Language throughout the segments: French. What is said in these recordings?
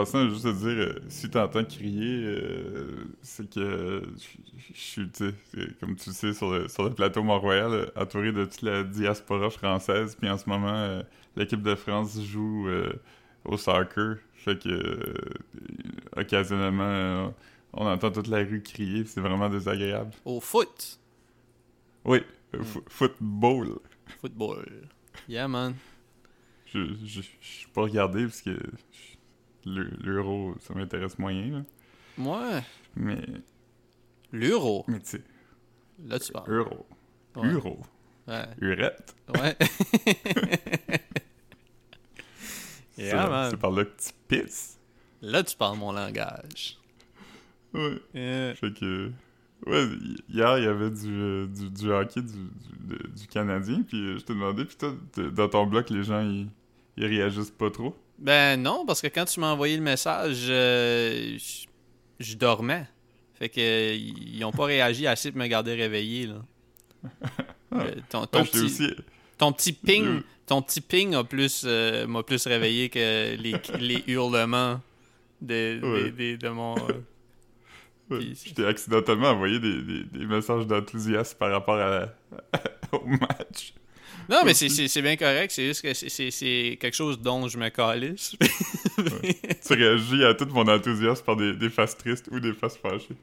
passant, juste te dire, euh, si t'entends crier, euh, c'est que je suis, comme tu sais, sur le, sur le plateau Mont-Royal, euh, entouré de toute la diaspora française, puis en ce moment, euh, l'équipe de France joue euh, au soccer, fait que, euh, occasionnellement, on entend toute la rue crier, c'est vraiment désagréable. Au foot? Oui, fo- football. Football. Yeah, man. Je je- je suis pas regardé, parce que le- l'euro, ça m'intéresse moyen, là. Moi, mais, l'euro? mais tu sais, Là, tu parles. euro. Ouais. Euro. Ouais. Urette. Ouais. yeah. C'est par là que tu pisses. Là, tu parles mon langage. Ouais. Yeah. Fait que. Ouais, hi- hier, il y avait du, du, du hockey du, du, de- du Canadien, puis je t'ai demandé, puis toi, dans ton bloc, les gens, ils, ils réagissent pas trop? Ben non, parce que quand tu m'as envoyé le message, euh, je- je dormais. Fait que euh, ils ont pas réagi assez pour me garder réveillé là. Euh, ton, ton Ouais, j'étais petit, aussi. ton petit ping, ton petit ping a plus euh, m'a plus réveillé que les, les hurlements de, Ouais. de mon. euh, ouais, puis- je t'ai accidentellement envoyé des, des, des messages d'enthousiasme par rapport à la- au match. Non, mais c'est- bien correct. C'est juste que c'est- quelque chose dont je me calisse. Tu réagis à tout mon enthousiasme par des, des faces tristes ou des faces fâchées.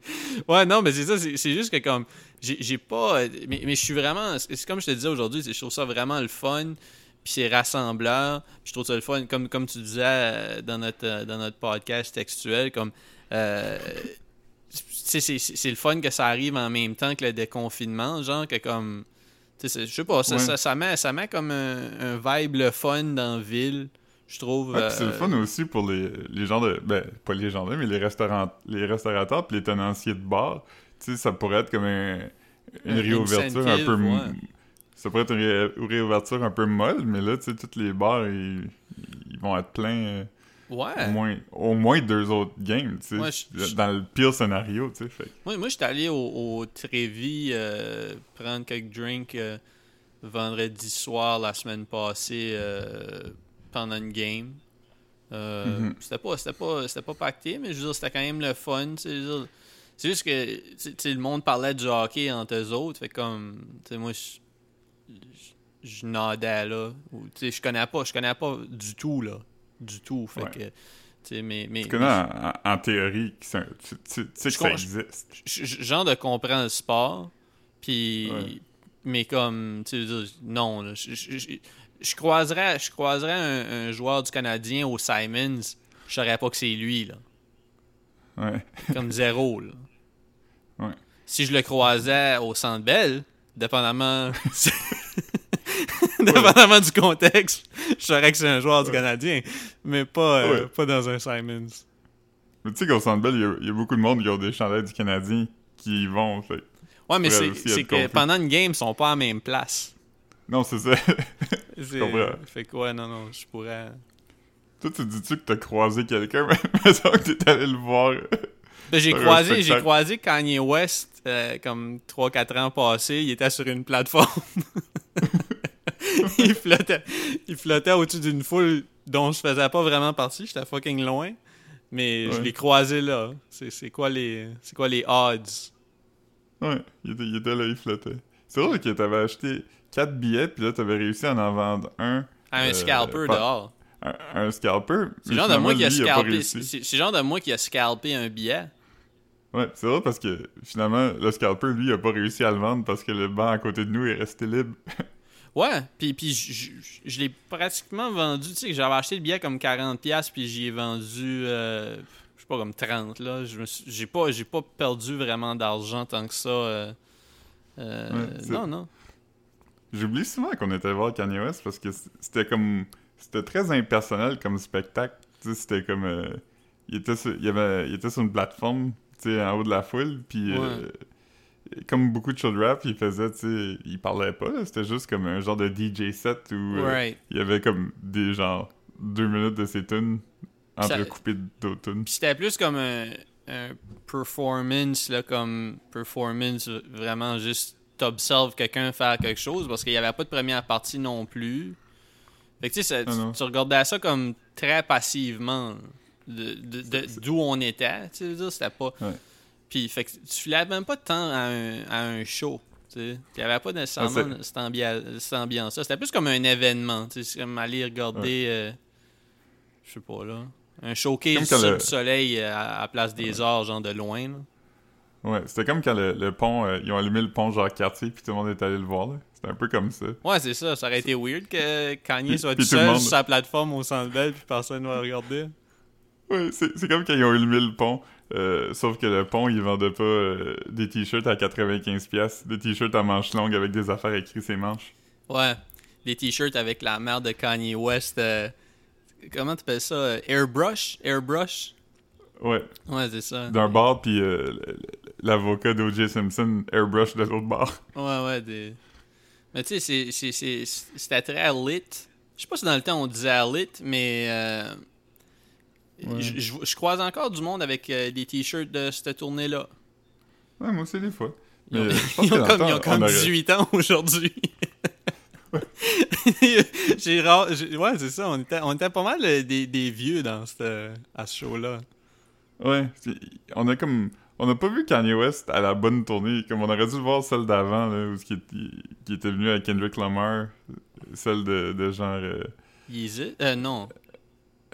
Ouais, non, mais c'est ça, c'est juste que comme, j'ai pas, mais, mais je suis vraiment, c'est comme je te disais aujourd'hui, je trouve ça vraiment le fun, puis c'est rassembleur, puis je trouve ça le fun, comme, comme tu disais euh, dans notre, euh, dans notre podcast textuel, comme, euh, c'est le fun que ça arrive en même temps que le déconfinement, genre que comme, je sais pas, ça, Ouais. ça, ça met, ça met comme un, un vibe le fun dans la ville, je trouve. Ouais, c'est le euh, fun aussi pour les, les gens de. Ben, pas les gens de, mais les, restaurants, les restaurateurs puis les tenanciers de bar. Tu sais, ça pourrait être comme un- une Un réouverture un peu. ouais. Ça pourrait être une ré- réouverture un peu molle, mais là, tu sais, tous les bars, ils, ils vont être pleins euh, Ouais. au, moins, au moins deux autres games, tu sais. Ouais, je- je- Dans le pire scénario, tu sais. Fait. Moi, moi j'étais allé au, au Trévis euh, prendre quelques drinks euh, vendredi soir la semaine passée euh, pendant une game. Mhm. C'était pas, c'était pas, c'était pas pacté, mais je veux dire, c'était quand même le fun. tu sais. C'est juste que tu sais, le monde parlait du hockey entre eux autres. Fait comme, tu sais, moi, je, je, nadais là. Ou, tu sais, je connais pas, je connais pas du tout là, du tout. Fait Ouais. que, mais, en, en- en théorie tu, tu- tu sais que Je ça existe. genre de comprendre le sport, puis Ouais. mais comme tu sais, non, là, je, je, je- je croiserais, je croiserais un, un joueur du Canadien au Simons, je saurais pas que c'est lui là, Ouais. comme zéro là. Ouais. Si je le croisais au Centre Bell, dépendamment, dépendamment du contexte, je saurais que c'est un joueur du Canadien, mais pas euh, pas dans un Simons. Mais tu sais qu'au Centre Bell, il y a- il y, a beaucoup de monde qui ont des chandails du Canadien qui y vont. Fait. Ouais, mais c'est que confus. pendant une game, ils sont pas à la même place. Non, c'est ça. C'est- comprends. Fait que ouais, non, non, je pourrais. Toi, tu dis-tu que t'as croisé quelqu'un, mais mettons que t'es allé le voir. Ben, j'ai croisé, j'ai croisé Kanye West euh, comme 3-4 ans passés. Il était sur une plateforme. il flottait, il flottait au-dessus d'une foule dont je faisais pas vraiment partie. J'étais fucking loin. Mais je l'ai croisé là. C'est quoi les c'est quoi les odds? Ouais, il était, il était là, il flottait. C'est drôle que t'avais acheté 4 billets, puis là, t'avais réussi à en vendre un. À un Euh, scalper dehors. Un, un scalper. C'est genre de moi qui a scalpé. C'est genre de moi qui a scalpé un billet. Ouais, c'est drôle parce que finalement, le scalper, lui, il a pas réussi à le vendre parce que le banc à côté de nous est resté libre. Ouais, puis, puis je, je- je l'ai pratiquement vendu. Tu sais, j'avais acheté le billet comme 40$, puis j'y ai vendu, euh, je sais pas, comme 30$. Là. Je J'ai pas, j'ai pas perdu vraiment d'argent tant que ça. euh, euh, Ouais, non, non. J'oublie souvent qu'on était voir Kanye West parce que c'était comme. C'était très impersonnel comme spectacle. Tu sais, c'était comme. euh, il, était sur, il, avait, il était sur une plateforme, tu sais, en haut de la foule, puis. Comme beaucoup de show de rap, il faisait, tu sais, il parlait pas, c'était juste comme un genre de DJ set où euh, il y avait comme des genre deux minutes de ses tunes entrecoupées d'autres tunes. Puis c'était plus comme un, un performance, là, comme performance vraiment juste t'observes quelqu'un faire quelque chose parce qu'il n'y avait pas de première partie non plus. Fait que tu sais, Ah tu, tu regardais ça comme très passivement. de, de- de- d'où on était. Tu sais, je veux dire, c'était pas. Ouais. Puis, fait que tu filais même pas de temps à un, à un show. Tu sais. Il y avait pas nécessairement Ah, cette, ambi- cette ambiance-là. C'était plus comme un événement. Tu sais, c'est comme aller regarder. euh, je sais pas, là. Un showcase sur le- le soleil euh, à, à Place des Arts, genre de loin. là. Ouais, c'était comme quand le, le pont, euh, ils ont allumé le pont Jacques-Cartier, puis tout le monde est allé le voir. C'était un peu comme ça. Ouais, c'est ça. Ça aurait été weird que Kanye soit puis tout seul monde- sur sa plateforme au Centre Bell puis personne ne va regarder. Ouais, c'est comme quand ils ont allumé le pont, euh, sauf que le pont, ils vendaient pas euh, des t-shirts à 95$, piastres, des t-shirts à manches longues avec des affaires écrites ses manches. Ouais. Des t-shirts avec la mère de Kanye West. euh, comment tu appelles ça Airbrush? Airbrush? Ouais, Ouais, c'est ça. d'un bar, puis l'avocat d'O.J. Simpson airbrush de l'autre bar. Ouais, ouais. Des... Mais tu sais, c'était très lit. Je sais pas si dans le temps on disait lit, mais. Ouais. je- Je je croise encore du monde avec euh, des t-shirts de cette tournée-là. Ouais, moi aussi, des fois. Ils ont, Mais je pense ils que ont dans comme, ils ont comme on aurait- 18 ans aujourd'hui. j'ai rare- ouais, c'est ça. On était, on était pas mal euh, des, des vieux dans cette, à ce show-là. Ouais, on a comme... On n'a pas vu Kanye West à la bonne tournée, comme on aurait dû le voir celle d'avant, là, où qui, qui était venu avec Kendrick Lamar, celle de, de genre... Euh, Yeezy? Euh, non.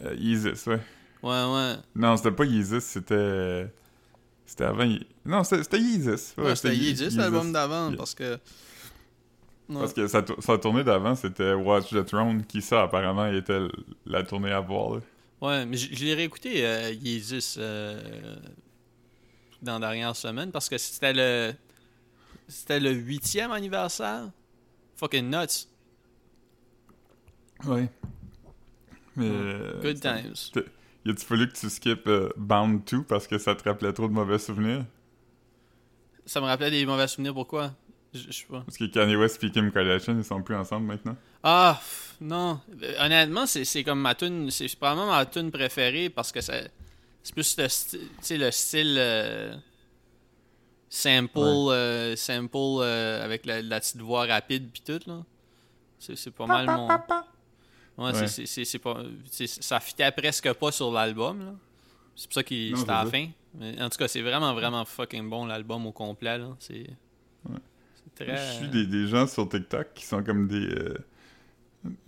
euh, Yeezus, ouais. Ouais, ouais. Non, c'était pas Yeezus, c'était... C'était avant... Non, c'était Yeezus. Ouais, c'était Ye- Yeezy, l'album Yeezus. d'avant, Yeah. parce que... Ouais. Parce que sa, tou- sa tournée d'avant, c'était Watch the Throne, qui ça, apparemment, était la tournée à voir, là. Ouais, mais je, je l'ai réécouté, euh, Yeezus, euh, dans la dernière semaine, parce que c'était le... C'était le huitième anniversaire. Fucking nuts. Ouais. Mais... Good times. Y a-tu fallu que tu skippes euh, Bound 2 parce que ça te rappelait trop de mauvais souvenirs? Ça me rappelait des mauvais souvenirs, pourquoi? Je sais pas. Parce que Kanye West et Kim Kardashian, ils sont plus ensemble maintenant. Ah, pff, non. Euh, Honnêtement, c'est c'est comme ma tune, c'est probablement ma tune préférée parce que ça, c'est plus le, sti- le style euh, sample, euh, sample euh, avec la, la petite voix rapide puis tout là. C'est pas mal mon. Ouais, c'est- Ouais. pas, ça fitait presque pas sur l'album là. C'est pour ça qu'il c'était à la fin. Mais en tout cas, c'est vraiment vraiment fucking bon l'album au complet là. C'est Ouais. très. Je suis des, des gens sur TikTok qui sont comme des... euh,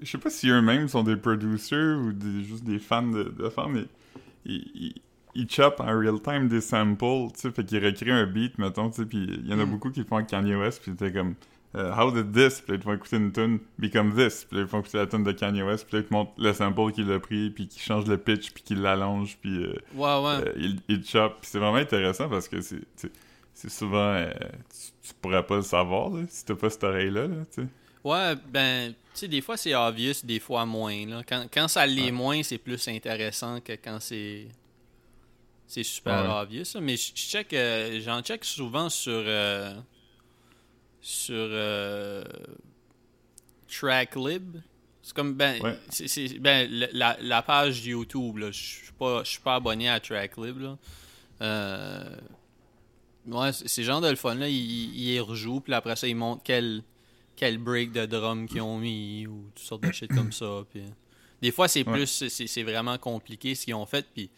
Je sais pas si eux-mêmes sont des producers ou des, juste des fans de, de femmes, mais ils, ils, ils chopent en real time des samples, tu sais, fait qu'ils recréent un beat, mettons, tu sais, puis il y en a Mm. beaucoup qui font avec Kanye West, puis t'es comme... euh, How did this? Puis là, ils te font écouter une tune Become This. Puis là, ils font écouter la tune de Kanye West. Puis là, ils te montrent le sample qu'il a pris, puis qu'il change le pitch, puis qu'il l'allonge, puis euh, Ouais, ouais. euh, il, il chope. Puis c'est vraiment intéressant parce que c'est souvent... euh, tu, tu pourrais pas le savoir, là, si t'as pas cette oreille-là, là. Ouais, ben, tu sais, des fois c'est obvious, des fois moins. Là. Quand, quand ça l'est Ouais. moins, c'est plus intéressant que quand c'est. C'est super Ouais. obvious. Mais je check, j'en check souvent sur. Euh, sur. euh, Tracklib. C'est comme, ben, Ouais. c'est- c'est- ben la, la page YouTube. Je suis pas, je suis pas abonné à Tracklib, là. Euh, ouais, c'est genre de le fun, là. Ils rejouent, puis après ça, ils montrent quel, quel break de drum qu'ils ont mis, ou toutes sortes de shit comme ça. Puis... Des fois, c'est Ouais. plus, c'est c'est vraiment compliqué ce qu'ils ont fait, puis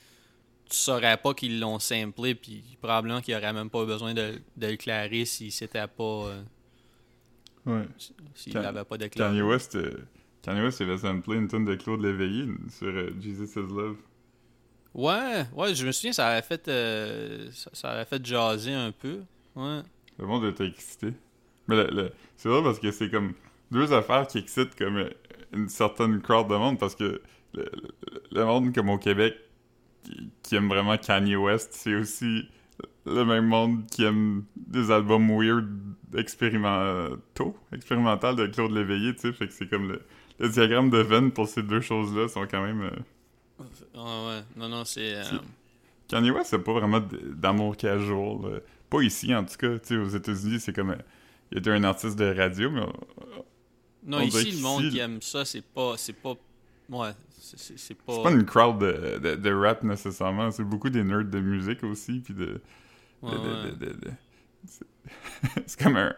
tu saurais pas qu'ils l'ont samplé, puis probablement qu'il y aurait même pas besoin de, de le clarer si c'était pas. euh, Ouais. s'il Kan- l'avait pas déclaré. Kanye West, euh, Kanye West, il avait samplé une tune de Claude Léveillé sur euh, Jesus is Love. Ouais, ouais, je me souviens, ça avait fait, euh, ça, ça avait fait jaser un peu. Ouais. Le monde était excité. Mais le- le- c'est vrai parce que c'est comme deux affaires qui excitent comme euh, une certaine crowd de monde parce que le, le- le monde comme au Québec qui, qui aime vraiment Kanye West, c'est aussi le même monde qui aime des albums weird expérimentaux, expérimental de Claude Léveillé, tu sais, fait que c'est comme le, le diagramme de Venn pour ces deux choses-là sont quand même... euh, Ouais, ouais. Non, non, c'est. euh, Kanye West, c'est pas vraiment d'amour casual. là. Pas ici, en tout cas. Tu sais, aux États-Unis, c'est comme... euh, il était un artiste de radio, mais... euh, Non, On ici, le monde qui aime ça, c'est pas. C'est pas. Ouais, c'est- pas. C'est pas une crowd de, de, de rap, nécessairement. C'est beaucoup des nerds de musique aussi, puis de... Ouais, ouais. C'est comme un,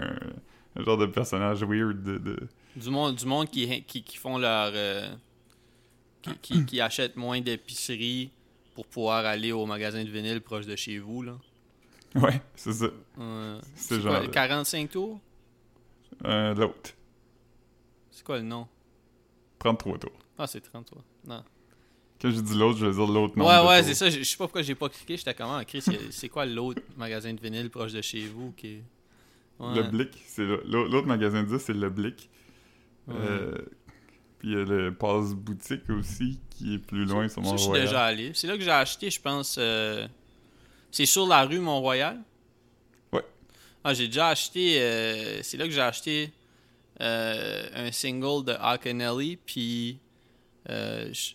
genre de personnage weird de... Du monde, du monde qui, qui, qui font leur. euh, qui, qui, qui achètent moins d'épicerie pour pouvoir aller au magasin de vinyle proche de chez vous, là. Ouais, c'est ça. Euh, C'est c'est quoi, genre- 45 tours? Euh, L'autre. C'est quoi le nom? 33 tours. Ah, c'est 33. Non. Quand j'ai dit l'autre, je veux dire l'autre nom. ouais, ouais, c'est ça. Je je sais pas pourquoi j'ai pas cliqué. J'étais comment, ah, Chris, c'est quoi l'autre magasin de vinyle proche de chez vous qui est... Ouais. Le Blick, L'autre magasin de disques, c'est le Blick. Ouais. Euh, puis il y a le Passe Boutique aussi, qui est plus loin sur Ça, je suis Mont-Royal. déjà allé. C'est là que j'ai acheté, je pense. euh, C'est sur la rue Mont-Royal? Ouais. Ah, j'ai déjà acheté. euh, C'est là que j'ai acheté un single de Akinelli, puis. Euh, je-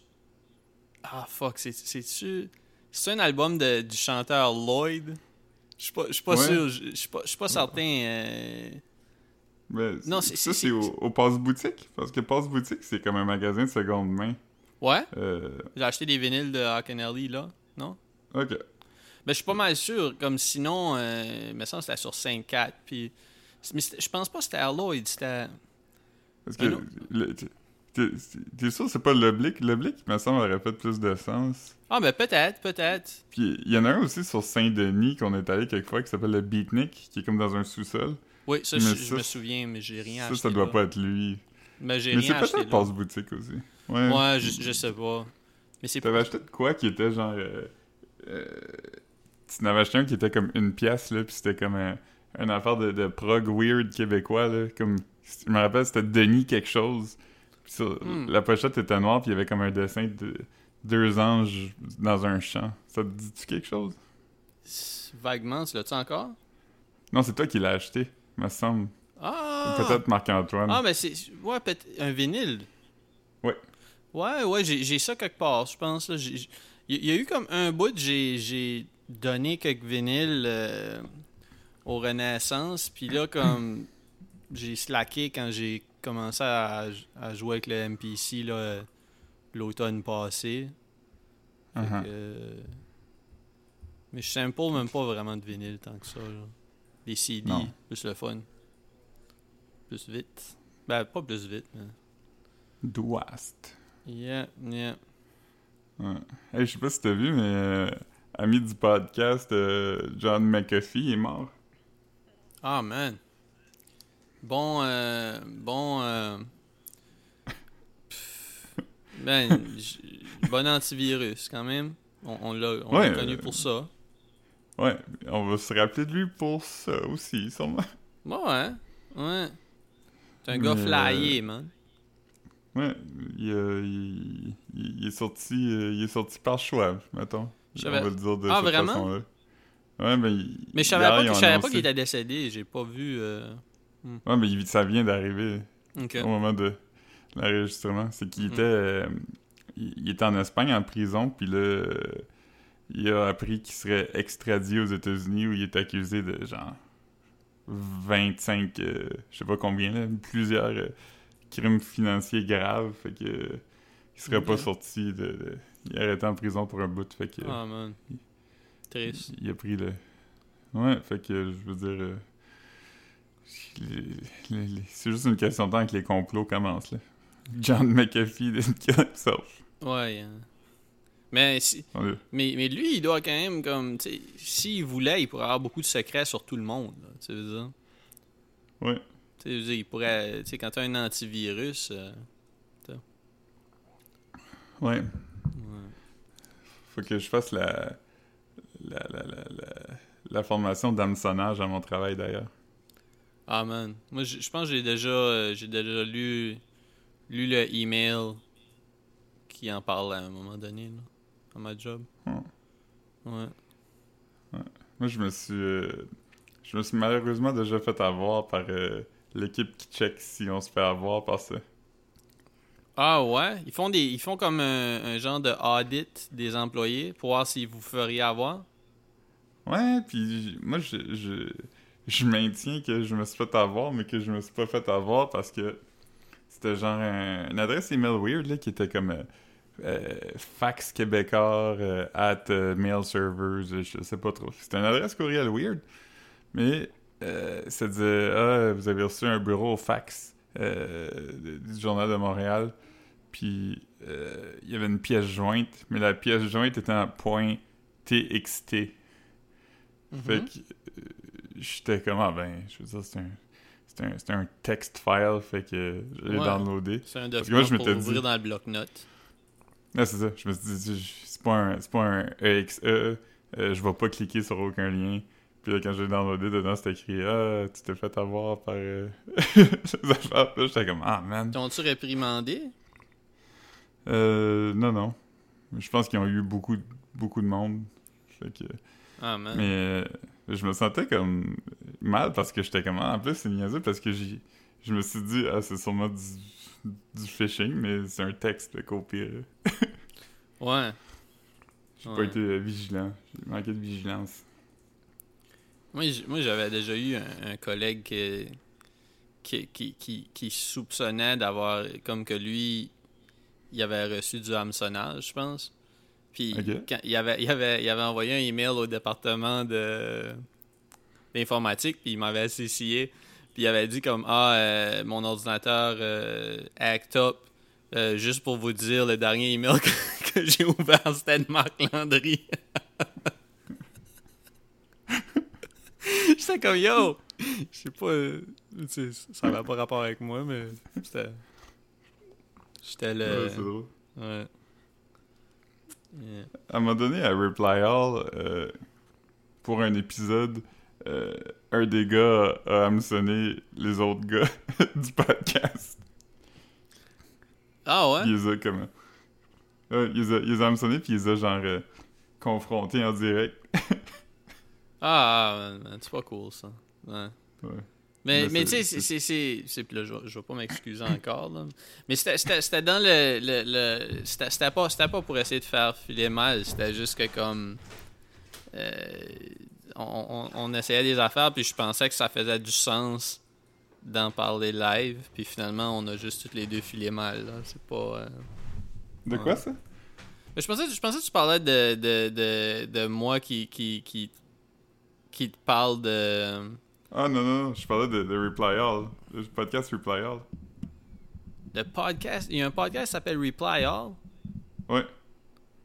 Ah, fuck, c'est- c'est-tu. C'est un album de, du chanteur Lloyd? Je suis pas, je suis pas Ouais. sûr, je suis pas, pas certain. euh, Mais Non, c'est- ça, c'est- au, au Passe Boutique. Parce que Passe Boutique, c'est comme un magasin de seconde main. Ouais? Euh, J'ai acheté des vinyles de Akinelli, là, non? ok. Ben, je suis pas mal sûr. Comme sinon, euh, me semble c'était sur 5-4. Puis... Mais je pense pas que c'était à Lloyd. C'était. Parce que. le- t'es- sûr que c'est pas le Blick? Le Blick, il me semble, aurait fait plus de sens. Ah, ben peut-être, peut-être. Puis il y en a un aussi sur Saint-Denis qu'on est allé quelquefois qui s'appelle le Beatnik, qui est comme dans un sous-sol. Oui, ça, Mais je, je ça, me souviens, mais j'ai rien Ça, acheté. ça doit là. pas être lui. Mais j'ai Mais c'est rien acheté. peut-être là. Passe Boutique aussi. Ouais. Ouais, je, je sais pas. Mais c'est T'avais acheté de quoi qui était genre. Euh, euh, tu n'avais acheté un qui était comme une pièce, là, puis c'était comme un, une affaire de, de prog weird québécois, là. Comme, je me rappelle, c'était Denis quelque chose. Sur- Hmm. La pochette était noire, puis il y avait comme un dessin de deux anges dans un champ. Ça te dit-tu quelque chose? Vaguement, tu l'as-tu encore? Non, c'est toi qui l'as acheté, me semble. Ah! Peut-être Marc-Antoine. Ah, ben c'est. Ouais, peut-être. Un vinyle. Ouais. Ouais, ouais, j'ai ça quelque part, je pense. Il y, a eu comme un bout, j'ai j'ai donné quelques vinyles euh, au Renaissance, puis là, comme. J'ai slacké quand j'ai commencé à, à jouer avec le MPC l'automne passé. Fait Uh-huh. que, Mais je sample même pas vraiment de vinyle tant que ça. Là. Les CD, Non. plus le fun. Plus vite. Ben, pas plus vite, mais. Douast. Yeah, yeah. Ouais. Hey, je sais pas si t'as vu, mais euh, ami du podcast, euh, John McAfee est mort. Ah, man. Bon, euh, bon, euh, ben, bon antivirus quand même. On, on l'a on l'a Ouais, connu euh, pour ça. Ouais, on va se rappeler de lui pour ça aussi, sûrement. Ouais, ouais. C'est un gars Mais, flyé, man. Ouais, il, euh, il- est sorti, euh, il est sorti par choix, mettons. Je on va le dire de Ah, cette vraiment? façon-là. Ouais, mais Mais je savais pas, qu'il était décédé. J'ai pas vu. euh, Ouais, mais ça vient d'arriver au moment de l'enregistrement. C'est qu'il Mhm. était, euh, il, il était en Espagne en prison, puis là, euh, il a appris qu'il serait extradé aux États-Unis où il est accusé de genre 25, euh, je sais pas combien, là, plusieurs euh, crimes financiers graves. Fait que euh, il serait pas sorti de, de- Il est arrêté en prison pour un bout. Fait que Ah, man. Triste. il, il a pris le. Ouais, fait que je veux dire. euh, les- les- les- c'est juste une question de temps que les complots commencent, là. John McAfee didn't kill himself. Ouais. hein. Mais, si, mais, mais lui, il doit quand même, comme, tu sais, s'il voulait, il pourrait avoir beaucoup de secrets sur tout le monde. Tu veux dire. Ouais. Tu veux dire, il pourrait, tu sais, quand t'as un antivirus. euh, Ouais. ouais. Faut que je fasse la. La, la, la, la, la formation d'hameçonnage à mon travail d'ailleurs. Ah, man. Moi, je je pense que j'ai déjà, euh, j'ai déjà lu, lu le email qui en parle à un moment donné, là, à ma job. Hmm. Ouais. Moi, je me suis. euh, je me suis malheureusement déjà fait avoir par euh, l'équipe qui check si on se fait avoir par ça. Ah ouais? Ils font des ils font comme un, un genre de audit des employés pour voir si vous feriez avoir? Ouais, puis moi, je, je, je maintiens que je me suis fait avoir, mais que je me suis pas fait avoir parce que c'était genre un- une adresse email weird là, qui était comme euh, euh, fax québécois euh, at mail servers, je sais pas trop. C'était une adresse courriel weird, mais ça disait Ah, vous avez reçu un bureau au fax du Journal de Montréal. Puis il y avait une pièce jointe, mais la pièce jointe était en point .txt. Fait Mhm. que j'étais comme, ah ben, je veux dire, c'est un, c'est un, c'est un text file, fait que je l'ai Ouais. downloadé. C'est un que moi, document je pour m'étais ouvrir dit- dans le bloc-notes. Ah, c'est ça. Je me suis dit, je- c'est pas un, c'est pas un EXE, euh, je vais pas cliquer sur aucun lien. Puis là, quand j'ai downloadé, dedans, c'était écrit Ah, tu t'es fait avoir par euh, j'étais comme Ah, man. T'ont-tu réprimandé? Euh, non, non. Je pense qu'ils ont eu beaucoup, beaucoup de monde. Fait que, Ah, man. mais euh, je me sentais comme mal parce que j'étais comme Ah, en plus, c'est niaiseux parce que j'ai, je me suis dit Ah, c'est sûrement du, du phishing, mais c'est un texte, pire. Ouais. J'ai Ouais. pas été vigilant. J'ai manqué de vigilance. Moi, j'avais déjà eu un, un collègue qui, qui, qui, qui, qui soupçonnait d'avoir, comme que lui, il avait reçu du hameçonnage, je pense. Puis, quand, il, avait, il, avait, il avait envoyé un email au département de d'informatique, puis il m'avait associé. Puis il avait dit comme Ah, euh, mon ordinateur euh, act up. Euh, juste pour vous dire, le dernier email que, que j'ai ouvert, c'était de Marc Landry. J'étais comme Yo! Je sais pas, tu sais, ça n'avait pas rapport avec moi, mais c'était. J'étais le. Ouais, c'est drôle. ouais. Yeah. À un moment donné, à Reply All, euh, pour un épisode, euh, un des gars a, hameçonné les autres gars du podcast. Ah ouais? Il les a comme... Ouais, il les a, il les a hameçonnés, puis il les a genre euh, confrontés en direct. Ah, ah, c'est pas cool ça. Ouais. Ouais. Mais, Mais tu sais, c'est- là, je, je vais pas m'excuser encore. Là. Mais c'était- dans le. le, le- c'était pas, pas pour essayer de faire filer mal. C'était juste que comme. euh, on, on, on essayait des affaires, puis je pensais que ça faisait du sens d'en parler live. Puis finalement, on a juste toutes les deux filé mal. là. C'est pas. euh, De quoi, ça? je pensais, je pensais que tu parlais de, de, de, de moi qui, qui, qui, qui te parle de. Ah non, non, je parlais de, de Reply All. Le podcast Reply All. de podcast. Il y a un podcast qui s'appelle Reply All? Ouais.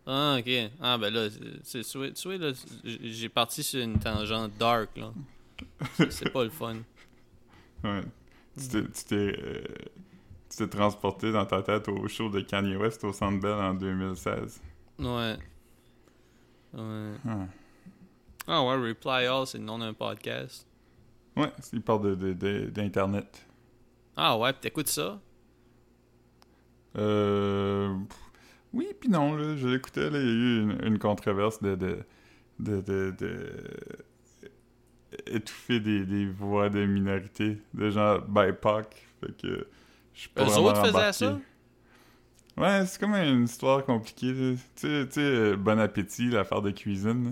Ah, ok. Ah, ben là, c'est, tu là, j'ai parti sur une tangente dark, là. C'est, c'est pas le fun. Ouais. Tu t'es, tu t'es, euh, tu t'es transporté dans ta tête au show de Kanye West au Centre Bell en 2016. Ouais. Ouais. Ah. Ah ouais, Reply All, c'est le nom d'un podcast. Ouais, il parle de, de- de- d'Internet. Ah ouais, t'écoutes ça? Euh, oui, puis non, là, je l'écoutais, il y a eu une, une controverse de, de, de, étouffer des, des voix de minorité, de gens BIPOC, fait que je suis pas Eux vraiment autres faisaient embarqué. ça? Ouais, c'est comme une histoire compliquée. Tu sais, euh, Bon Appétit, l'affaire de cuisine, là.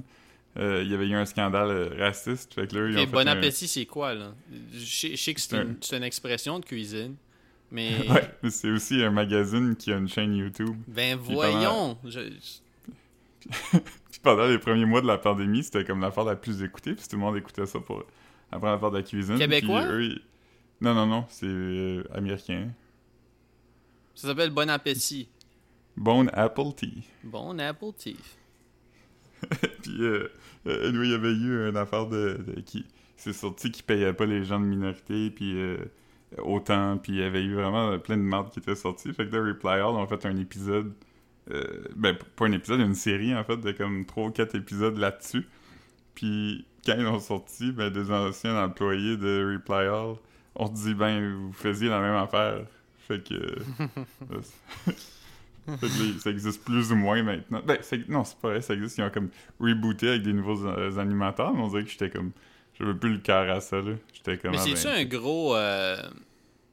Euh, il y avait eu un scandale euh, raciste, fait que là, ils ont Ok, fait bon un- appétit, c'est quoi, là? Je sais- je sais que c'est une, un- c'est une expression de cuisine, mais... Ouais, mais c'est aussi un magazine qui a une chaîne YouTube. Ben voyons! Je- Puis pendant les premiers mois de la pandémie, c'était comme l'affaire la plus écoutée, puis tout le monde écoutait ça pour apprendre à faire de la cuisine. Québécois? Puis eux, ils- Non, non, non, c'est euh, américain. Ça s'appelle Bon appétit. Bone Apple Tea. Bon apple teeth. Puis, euh, euh, anyway, il y avait eu une affaire de, de- qui c'est sorti qui payait pas les gens de minorité, puis euh, autant, puis il y avait eu vraiment plein de mardes qui étaient sorties. Fait que Reply All ont fait un épisode, euh, ben pas un épisode, une série en fait de comme 3 ou 4 épisodes là-dessus. Puis quand ils l'ont sorti, ben des anciens employés de Reply All ont dit ben vous faisiez la même affaire. Fait que ça existe plus ou moins maintenant. Ben, non, c'est pas vrai, ça existe. Ils ont comme rebooté avec des nouveaux euh, animateurs, mais on dirait que j'étais comme. J'avais plus le cœur à ça, là. J'étais comme. Mais c'est-tu un gros. euh,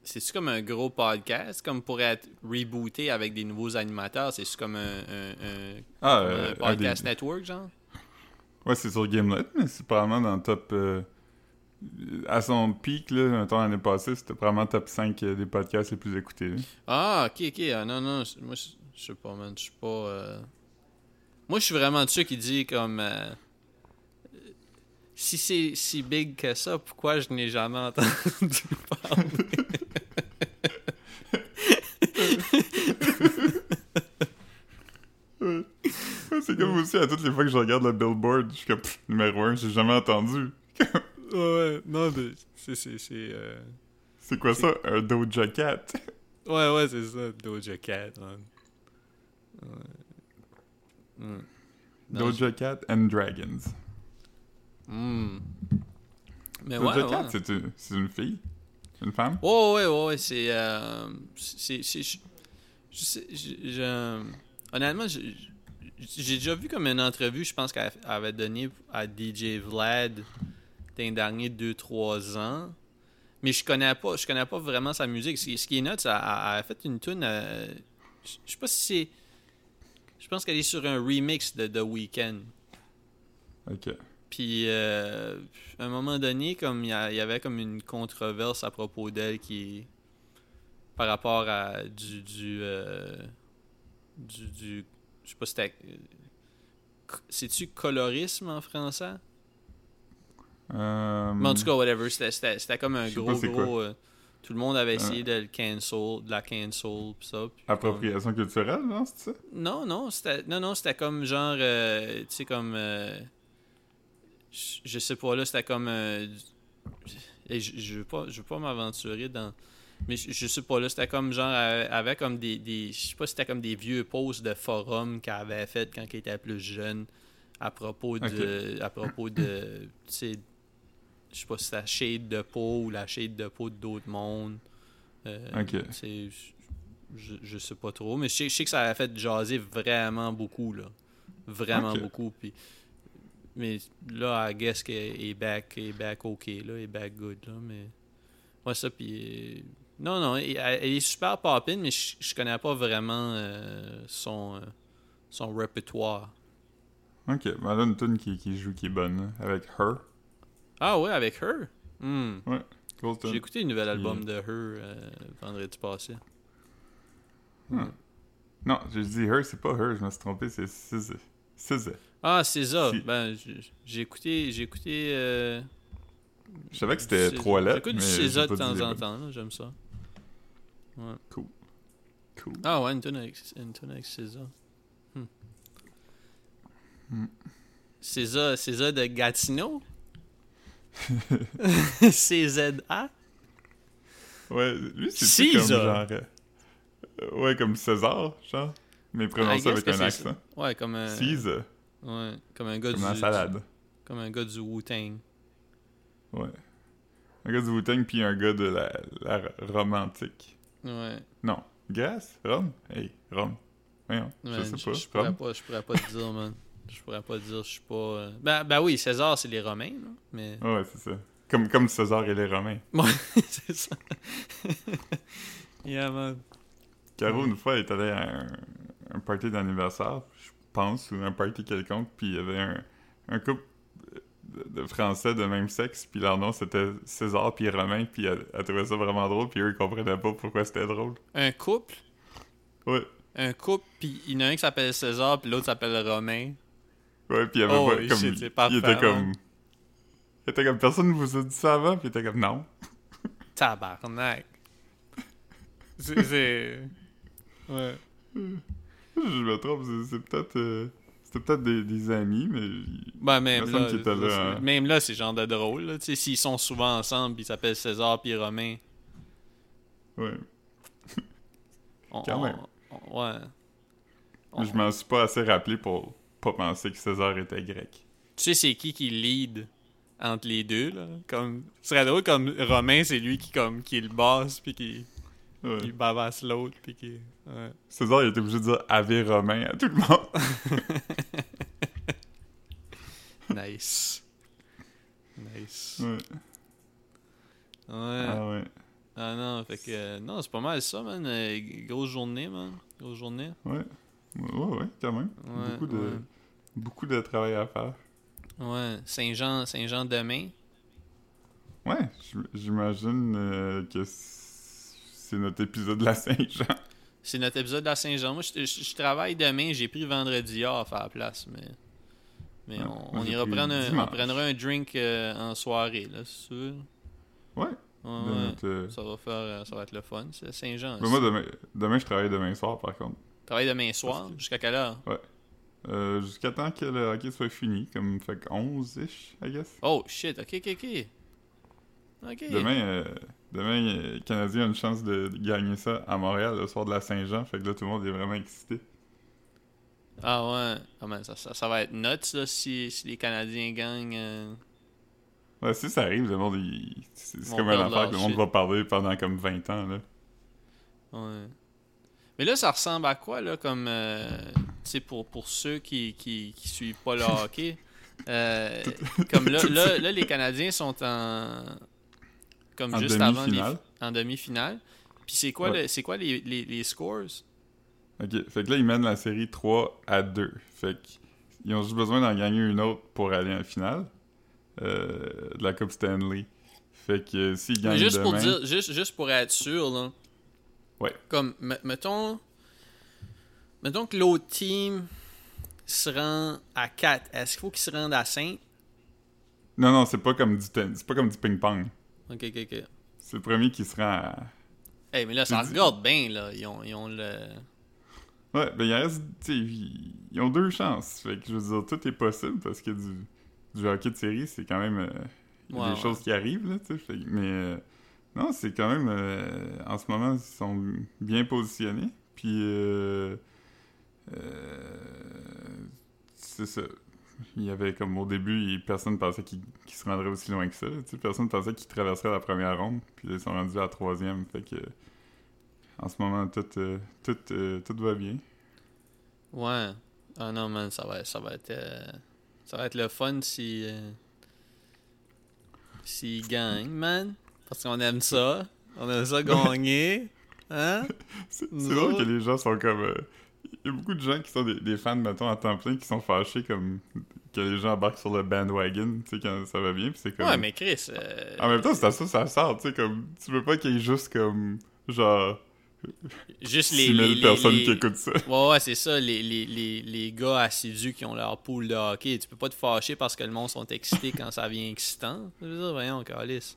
C'est-tu comme un gros podcast, comme pour être rebooté avec des nouveaux animateurs? C'est-tu comme un, un, un- Ah, comme euh, un podcast des- network, genre? Ouais, c'est sur Gamelet, mais c'est probablement dans le top. euh, À son pic, là, un temps l'année passée, c'était probablement top 5 des podcasts les plus écoutés. là. Ah, ok, ok. Ah, non, non. Moi, je sais pas, man. Je suis pas. Euh, Moi, je suis vraiment de ceux qui dit comme. Euh, si c'est si big que ça, pourquoi je n'ai jamais entendu parler? c'est comme aussi à toutes les fois que je regarde le billboard, je suis comme pff, numéro 1, j'ai jamais entendu. ouais, non, mais c'est. C'est euh, quoi ça? Un Doja Cat? ouais, ouais, c'est ça, Doja Cat, man. Ouais. Non, Doja Cat and Dragons. Mais Doja ouais, Cat, ouais. c'est une, c'est une fille? Une femme? Ouais, ouais, ouais, ouais, c'est. euh, c'est. c'est- Je je sais. je- je- honnêtement, j'ai déjà vu comme une entrevue, je pense qu'elle avait donné à DJ Vlad dans les derniers 2-3 ans. Mais je connais pas, je connais pas vraiment sa musique. Ce qui est note, elle, elle a fait une tune. euh, je sais pas si c'est. Je pense qu'elle est sur un remix de The Weeknd. Ok. Puis, euh, à un moment donné, comme il y, avait comme une controverse à propos d'elle qui par rapport à du du euh, du, du- je sais pas si c'était c'est-tu colorisme en français? Euh, Mais en tout cas, whatever, c'était- comme un gros gros tout le monde avait essayé de le cancel, de la cancel pis ça. comme- Appropriation culturelle, non, c'est ça? Non, non, c'était non, non, c'était comme genre, euh, tu sais, comme, euh, je je sais pas là, c'était comme, euh, et je, je veux pas, je veux pas m'aventurer dans, mais je, je sais pas là, c'était comme genre, euh, avait comme des, des je sais pas, si c'était comme des vieux posts de forum qu'elle avait fait quand elle était plus jeune à propos de, à propos de, tu sais, je sais pas si c'était la shade de peau ou la shade de peau d'autres mondes. Euh, Ok. je, je sais pas trop, mais je sais, je sais que ça a fait jaser vraiment beaucoup, là. Vraiment beaucoup. Puis, mais là, I guess qu'elle est back, est back OK, là, est back good, là, mais... Ouais, ça, puis... Non, non, elle, elle est super popine, mais je, je connais pas vraiment euh, son, euh, son répertoire. Ok, ben une tune qui, qui joue qui est bonne, là, avec Her. Ah ouais, avec Her? Hmm. Tune. J'ai écouté le nouvel album de Her euh, vendredi passé. Non, j'ai dit Her, c'est pas Her, je me suis trompé, c'est SZA. SZA. Ah. Si. Ben, j'ai écouté... J'ai écouté... euh, Je savais que c'était trois lettres, J'écoute du de temps en temps, j'aime ça. Ouais. Cool. Cool. Ah ouais, une tonne avec, avec César. Hmm. Hmm. César, César de Gatineau? CZA? Ouais, lui, c'est comme genre... euh, Ouais, comme César, genre, mais prononcé avec un accent. Ouais, comme un, Caesar, ouais, comme un gars comme du... salade. Comme un gars du Wu-Tang. Ouais. Un gars du Wu-Tang, puis un gars de la, la romantique. Ouais. Non. Grèce? Rome? Hey, Rome. Voyons, je sais pas. Je pourrais Rome? pas, je pourrais pas te dire, man. Je pourrais pas dire, je suis pas... euh, Ben, ben oui, César, c'est les Romains, là, mais... Ouais, c'est ça. Comme, comme César et les Romains. Ouais, c'est ça. yeah, man. Caro, une fois, elle est allée à un, un party d'anniversaire, je pense, ou un party quelconque, puis il y avait un, un couple de, Français de même sexe, puis leur nom c'était César puis Romain, puis elle, elle trouvait ça vraiment drôle, puis eux ils comprenaient pas pourquoi c'était drôle. Un couple, Ouais, un couple, puis il y en a un qui s'appelle César, puis l'autre s'appelle Romain. Ouais, puis il avait Oh, pas, shit, comme, c'est il, était comme, il était comme personne ne vous a dit ça avant, puis il était comme non. Tabarnak. C'est... Ouais. Je me trompe, c'est- peut-être, euh, c'était peut-être des, des amis, mais Ben, même là, hein. même là, c'est genre de drôle, là. Tu sais, s'ils sont souvent ensemble, puis ils s'appellent César puis Romain. ouais. on- Quand même. on- ouais. Je m'en suis pas assez rappelé pour pas penser que César était grec. Tu sais, c'est qui qui lead entre les deux, là? Comme... Ce serait drôle comme Romain, c'est lui qui, comme, qui est le boss, puis qui, Ouais. qui bavasse l'autre, puis qui... Ouais. César, il était obligé de dire Ave Romain à tout le monde. Nice. Nice. Ouais. Ouais. Ah ouais. Ah non, fait que... euh, non, c'est pas mal ça, man. Euh, grosse journée, man. Grosse journée. Ouais. Ouais, ouais, quand même. Ouais, beaucoup, de. Beaucoup de travail à faire. Ouais. Saint-Jean, Saint-Jean demain. Ouais, j'im- j'imagine euh, que c'est notre épisode de la Saint-Jean. C'est notre épisode de la Saint-Jean. Moi, je, je- je travaille demain. J'ai pris vendredi off à la place, mais... Mais Ouais, on, ira prendre un, on prendra un drink euh, en soirée, là, c'est sûr. Ouais. Ouais, ouais. notre, euh, Ça va faire, ça va être le fun. C'est Saint-Jean. moi, demain, demain, je travaille demain soir, par contre. Travaille demain soir. Que- Jusqu'à quelle heure? Euh, Jusqu'à temps que le hockey soit fini, comme fait que 11-ish, I guess. Oh, shit, ok, ok, ok. Demain, euh, demain euh, le Canadien a une chance de gagner ça à Montréal le soir de la Saint-Jean. Fait que là, tout le monde est vraiment excité. Ah ouais. Ben, ça, ça, ça va être nuts là, si, si les Canadiens gagnent. euh. Ouais, si ça arrive, le monde, il- c'est comme perdre affaire que le monde shit. va parler pendant comme 20 ans, là. Ouais. Mais là, ça ressemble à quoi, là, comme, euh, tu sais, pour, pour ceux qui, qui, qui suivent pas le hockey? Euh, comme là, là, là, les Canadiens sont en... Comme En juste avant les, en demi-finale. Puis c'est quoi, Ouais. le- c'est quoi les, les, les scores? Ok, fait que là, ils mènent la série 3 à 2. Fait qu'ils ont juste besoin d'en gagner une autre pour aller en finale euh, de la Coupe Stanley. Fait que euh, s'ils Mais gagnent juste demain... pour dire, juste, juste pour être sûr, là. Ouais. Comme, me- mettons. Mettons que l'autre team se rend à 4. Est-ce qu'il faut qu'il se rende à 5? Non, non, c'est pas comme du c'est pas comme du ping-pong. Ok, ok, ok. C'est le premier qui se rend à... Hey, mais là, ça regarde bien, là. Ils ont, ils ont le. Ouais, ben il reste... Ils ont deux chances. Fait que je veux dire, tout est possible parce que du, du hockey de série, c'est quand même... euh, Ouais, des ouais. choses qui arrivent, là, tu sais. Mais... euh, non, c'est quand même... euh, en ce moment, ils sont bien positionnés. Puis... euh, euh, c'est ça. Il y avait comme au début, personne pensait qu'ils se rendraient aussi loin que ça. là, tu sais. Personne pensait qu'ils traverseraient la première ronde. Puis ils sont rendus à la troisième. Fait que... En ce moment, tout, tout, tout va bien. Ouais. Ah non, man, ça va, ça va être. ça va être le fun si. euh, man. Parce qu'on aime ça. On aime ça gagner. Hein? C'est drôle que les gens sont comme. euh, Il y a beaucoup de gens qui sont des, des fans, mettons, à temps plein, qui sont fâchés comme que les gens embarquent sur le bandwagon, tu sais, quand ça va bien, puis c'est comme. Ouais, mais Chris. euh, En même temps, c'est à ça, ça sort, tu sais, comme. Tu veux pas qu'il y ait juste comme. Genre. juste les. 6000 les, les- personnes les- qui écoutent ça. Ouais, ouais, c'est ça, les, les, les, les gars assidus qui ont leur pool de hockey. Tu peux pas te fâcher parce que le monde sont excités quand ça devient excitant. Je veux dire, voyons, Calis.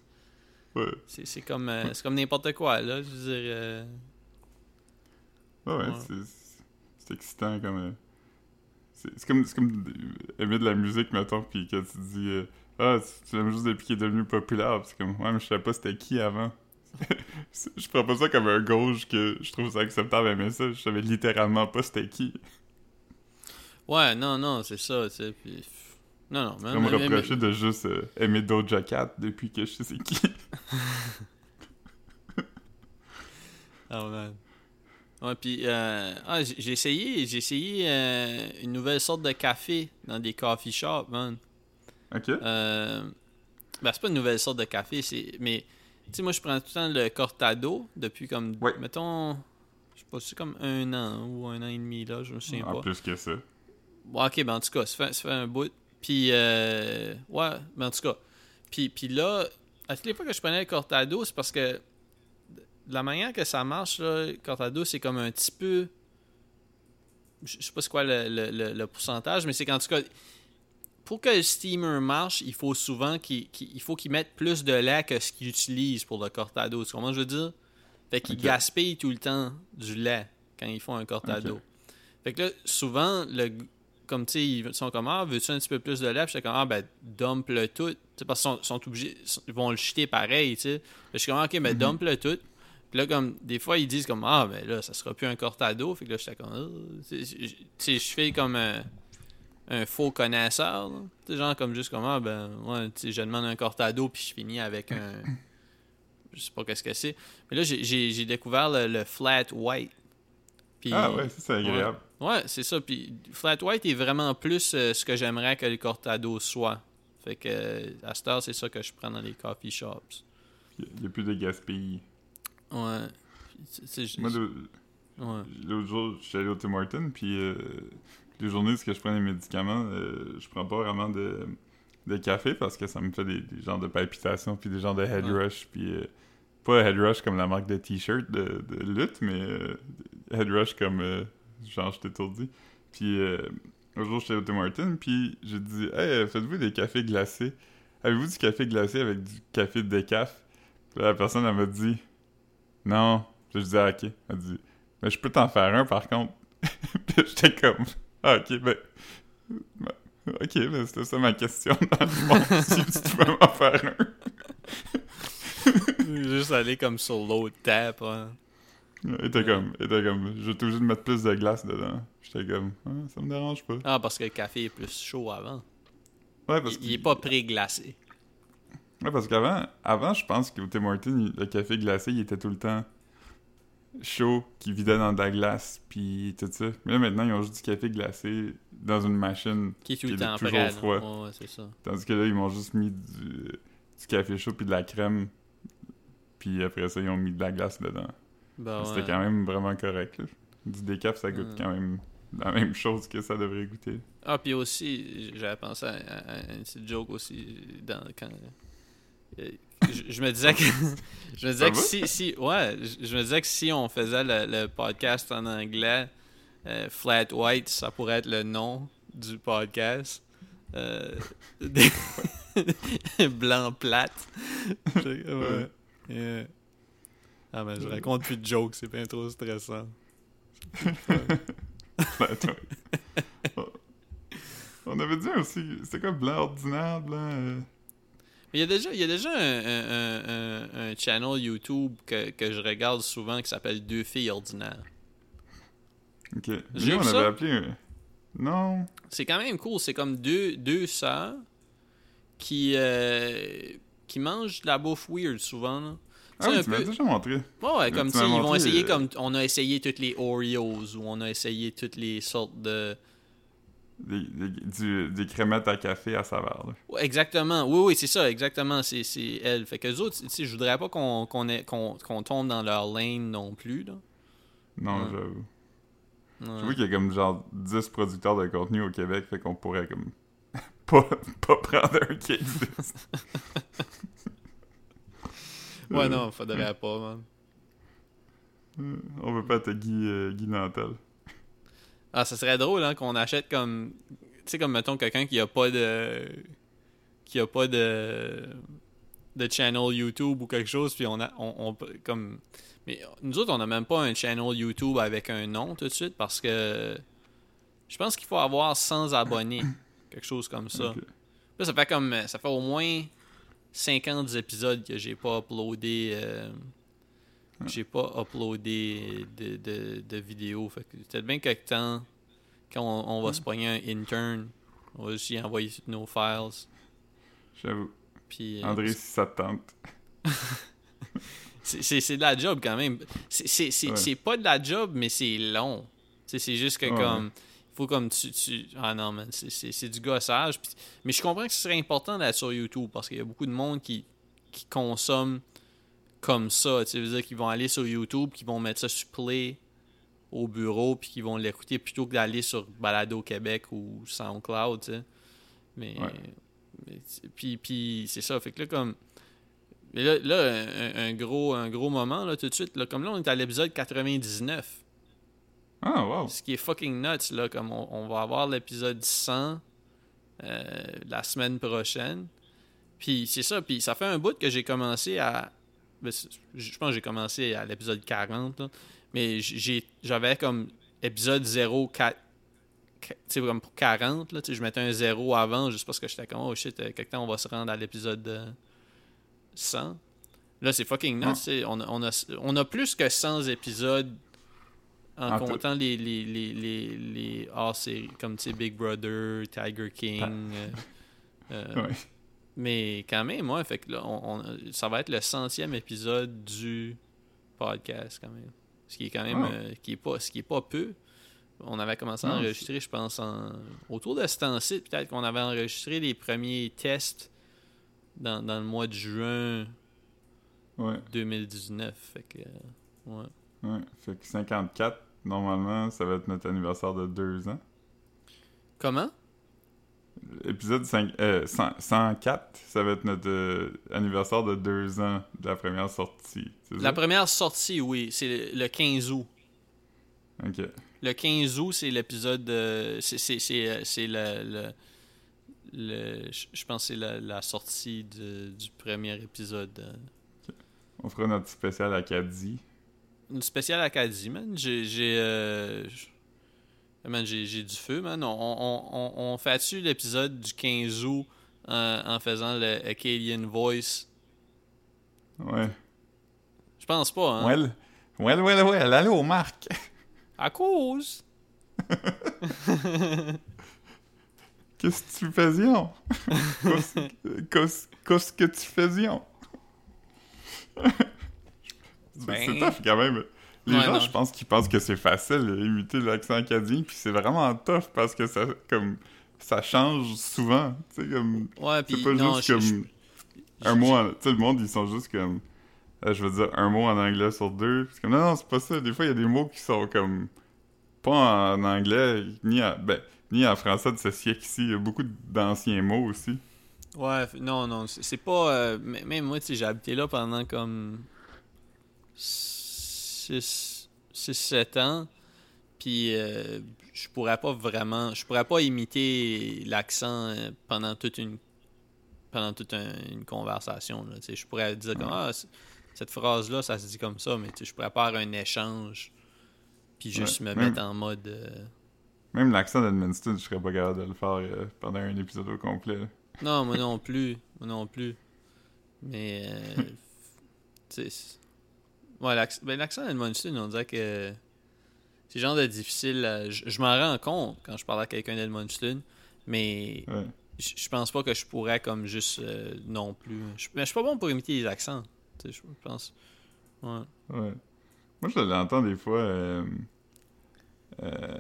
Ouais. C'est c'est comme, euh, c'est comme n'importe quoi, là. Je veux dire. euh, Ouais, ouais, Ouais. c'est- excitant comme. euh, C'est comme, c'est comme aimer de la musique, mettons, puis que tu dis. euh, ah, tu- tu aimes juste depuis qu'il est devenu populaire, c'est comme. Ouais, mais je savais pas c'était qui avant. Je prends pas ça comme un gauche que je trouve ça acceptable d'aimer ça. Je savais littéralement pas c'était qui. Ouais, non, non, c'est ça, tu sais. puis- Non, non, mais. On me reprocher de juste euh, aimer Doja Cat depuis que je sais c'est qui. Ah, man. Ouais, puis, euh, ah, j'ai essayé, j'ai essayé euh, une nouvelle sorte de café dans des coffee shops, man. ok? Euh, ben, c'est pas une nouvelle sorte de café, c'est. Mais, tu sais, moi, je prends tout le temps le cortado depuis comme. Ouais. Mettons. Je sais pas, c'est comme un an ou un an et demi, là, je me souviens En pas. plus que ça. Bon, ok, ben en tout cas, ça fait, ça fait un bout. Puis, euh, ouais, ben en tout cas. Puis, puis là, à toutes les fois que je prenais le Cortado, c'est parce que la manière que ça marche, là, le Cortado, c'est comme un petit peu. Je sais pas c'est quoi le, le- le- pourcentage, mais c'est qu'en tout cas, pour que le steamer marche, il faut souvent qu'il il faut qu'il mette plus de lait que ce qu'il utilise pour le Cortado. Tu comprends ce que je veux dire? Fait qu'il Ok. gaspille tout le temps du lait quand ils font un Cortado. Fait que là, souvent, le, comme tu sais, ils sont comme Ah, veux-tu un petit peu plus de lait? Puis j'étais comme Ah, ben, dump le tout. Tu sais, parce qu'ils sont, sont obligés, ils vont le jeter pareil, tu sais. Je suis comme Ok, ben, Mhm. dump le tout. Puis là, comme, des fois, ils disent comme Ah, ben là, ça sera plus un cortado. Fait que là, j'étais comme Ah, tu sais, je- fais comme un, un faux connaisseur. Tu sais, genre, comme juste comme Ah, ben, ouais, tu sais, je demande un cortado, puis je finis avec un. Je sais pas qu'est-ce que c'est. Mais là, j'ai- découvert le, le flat white. Puis- Ah ouais, c'est agréable. Ouais, c'est ça. Puis Flat White est vraiment plus euh, ce que j'aimerais que le Cortado soit. Fait que euh, à cette heure, c'est ça que je prends dans les coffee shops. Il n'y a plus de gaspille. Ouais. Moi, ouais. L'autre jour, je suis allé au Tim Hortons, puis euh, les journées où je prends les médicaments, je prends pas vraiment de, de café parce que ça me fait des, des genres de palpitations, puis des genres de head Ouais. rush, puis pas head rush comme la marque de t-shirt de, de lutte, mais euh, head rush comme euh, genre je t'étourdis. Puis euh, un jour, j'étais au Tim Hortons, puis j'ai dit Hey, faites-vous des cafés glacés Avez-vous du café glacé avec du café de décaf Puis la personne, elle m'a dit Non. Puis je dis ah, Ok. Elle dit mais je peux t'en faire un par contre. Puis j'étais comme Ah, ok, ben. ben, Ok, ben c'était ça ma question. Si tu pouvais m'en faire un. Juste aller comme sur l'autre tap. hein. Il était comme, il était comme, je vais obligé de mettre plus de glace dedans. J'étais comme, ah, ça me dérange pas. Ah, parce que le café est plus chaud avant. Ouais, parce Il, que, il est pas pré-glacé. ouais, parce qu'avant, avant, je pense qu'au Tim Hortons, le café glacé, il était tout le temps chaud, qui vidait dans de la glace, puis tout ça. Mais là, maintenant, ils ont juste du café glacé dans une machine, Qui est tout le temps toujours prêt. froid. Ouais, ouais, c'est ça. tandis que là, ils m'ont juste mis du, du café chaud puis de la crème, puis après ça, ils ont mis de la glace dedans. Ben, C'était ouais. quand même vraiment correct. Là. Du décaf, ça goûte quand même la même chose que ça devrait goûter. Ah, puis aussi, j'avais pensé à, à- à une petite joke aussi dans, quand. euh, Je, je me disais que. je me disais Ça que si, si. Ouais, je, je me disais que si on faisait le, le podcast en anglais, euh, Flat White, ça pourrait être le nom du podcast. Euh, Blanc plate. ouais. Yeah. Ah, mais je raconte plus de jokes, c'est bien trop stressant. Attends. On avait dit aussi, c'était quoi, blanc ordinaire, blanc... euh, Il y a déjà, il y a déjà un, un, un, channel YouTube que, que je regarde souvent qui s'appelle Deux filles ordinaires. Ok. J'ai Nous, on vu avait ça? appelé un... Non. C'est quand même cool. C'est comme deux, deux sœurs qui, euh, qui mangent de la bouffe weird souvent. là. Ah oui, tu peu- déjà montré. Ouais, ouais, comme tu ils vont essayer euh, comme on a essayé toutes les Oreos ou on a essayé toutes les sortes de. Des, des, du- des crémettes à café à saveur, là. Ouais, exactement. Oui, oui, c'est ça, exactement. C'est, elle. Fait que les autres, tu sais, je voudrais pas qu'on, tombe dans leur lane non plus. Là. Non, Ouais. j'avoue. Ouais. J'avoue qu'il y a comme genre 10 producteurs de contenu au Québec, fait qu'on pourrait comme... pas, pas prendre un qui existe. Ouais, Euh, non, faudrait pas, man. euh, On veut pas être Guy, euh, Guy Nantel. Ah, ça serait drôle, hein, qu'on achète comme. Tu sais, comme mettons quelqu'un qui a pas de. qui a pas de. de channel YouTube ou quelque chose, puis on a. On, on peut- comme. Mais nous autres, on a même pas un channel YouTube avec un nom tout de suite parce que. Je pense qu'il faut avoir 100 abonnés. quelque chose comme ça. Là, ça fait comme. Ça fait au moins 50 épisodes que j'ai pas uploadé. euh, j'ai pas uploadé de, de, de vidéos. Fait que peut-être bien quelque temps, quand on, on va se pogner un intern, on va juste y envoyer nos files. J'avoue. Puis, euh, André, si ça te tente. c'est- de la job quand même. C'est- Ouais. pas de la job, mais c'est long. C'est juste que Ouais, comme. Faut comme tu, tu- Ah non, man, c'est- c'est c'est du gossage. Puis- mais je comprends que ce serait important d'être sur YouTube parce qu'il y a beaucoup de monde qui, qui consomme comme ça. Tu veut dire qu'ils vont aller sur YouTube, qui vont mettre ça sur Play au bureau, puis qu'ils vont l'écouter plutôt que d'aller sur Balado Québec ou SoundCloud, tu sais. Mais. Ouais. mais c'est- puis puis c'est ça. Fait que là, comme. Mais là, là un, un gros, un gros moment, là, tout de suite. Là, comme là, on est à l'épisode 99. Ah, wow. Ce qui est fucking nuts, là, comme on, on va avoir l'épisode 100 euh, la semaine prochaine. Puis c'est ça, puis ça fait un bout que j'ai commencé à... ben, Je pense que j'ai commencé à l'épisode 40, là. mais j'ai j'avais comme épisode 0, 4... Tu sais, comme pour 40, là, je mettais un 0 avant juste parce que j'étais comme, oh shit, euh, quelque temps on va se rendre à l'épisode euh, 100. Là, c'est fucking nuts. On, a, on, a, on a plus que 100 épisodes en comptant les, les, les, les, les hors-séries, comme tu sais, Big Brother, Tiger King. euh, euh, Ouais. Mais quand même, ouais, fait que là, on, on- ça va être le centième épisode du podcast, quand même. Ce qui est quand même, Ah. euh, qui est pas, ce qui est pas peu. On avait commencé à enregistrer, je pense, en, autour de ce temps-ci. Peut-être qu'on avait enregistré les premiers tests dans, dans le mois de juin Ouais, 2019. Fait que, euh, ouais. ouais. Fait que 54, normalement, ça va être notre anniversaire de deux ans. Comment? Épisode 5, euh, 100 104, ça va être notre euh, anniversaire de deux ans de la première sortie. La ça? première sortie, oui, c'est le 15 août. Ok. Le 15 août, c'est l'épisode euh, c'est le. le, le- je pense que c'est la, la sortie de- du premier épisode. On fera notre spécial Acadie. Une spéciale Acadie, man. J'ai. j'ai, euh, du feu, man. On, on, on, on fait-tu l'épisode du 15 août euh, en faisant le Acadian Voice? Ouais. Je pense pas, hein? Well, well, well, well. Allô, Marc. À cause! Qu'est-ce que tu faisions? Qu'est-ce que tu faisions? C'est Ben. c'est tough quand même. Les Ouais, gens, non. je pense qu'ils pensent que c'est facile d'imiter l'accent acadien, puis c'est vraiment tough parce que ça, comme, ça change souvent. Tu sais, comme, Ouais, c'est pas non, juste je- comme je- un mot. en- Tu sais, le monde, ils sont juste comme. euh, je veux dire, un mot en anglais sur deux. Puis comme, non, non, c'est pas ça. Des fois, il y a des mots qui sont comme. Pas en anglais, ni en, ben, ni en français de ce siècle-ci. Il y a beaucoup d'anciens mots aussi. Ouais, non, non, c'est pas. euh, même moi, tu sais, j'ai habité là pendant comme 6-7 ans. Puis euh, je pourrais pas vraiment. Je pourrais pas imiter l'accent euh, pendant toute une. Pendant toute un- une conversation. Là, je pourrais dire comme Ah, cette phrase-là, ça se dit comme ça, mais je pourrais pas avoir un échange. Puis juste Ouais, me même- mettre en mode. euh, Même l'accent d'Edmundston, je serais pas capable de le faire euh, pendant un épisode au complet. là. Non, moi non plus. Moi non plus. Mais. Euh, Ouais, ben, l'accent d'Edmundston, on dirait que. C'est genre de difficile. à- Je, je m'en rends compte quand je parle à quelqu'un d'Edmundston. Mais Ouais. je je pense pas que je pourrais comme juste euh, non plus. Je, mais je suis pas bon pour imiter les accents. Tu sais, je pense. Ouais. Ouais. Moi, je l'entends des fois. euh, euh,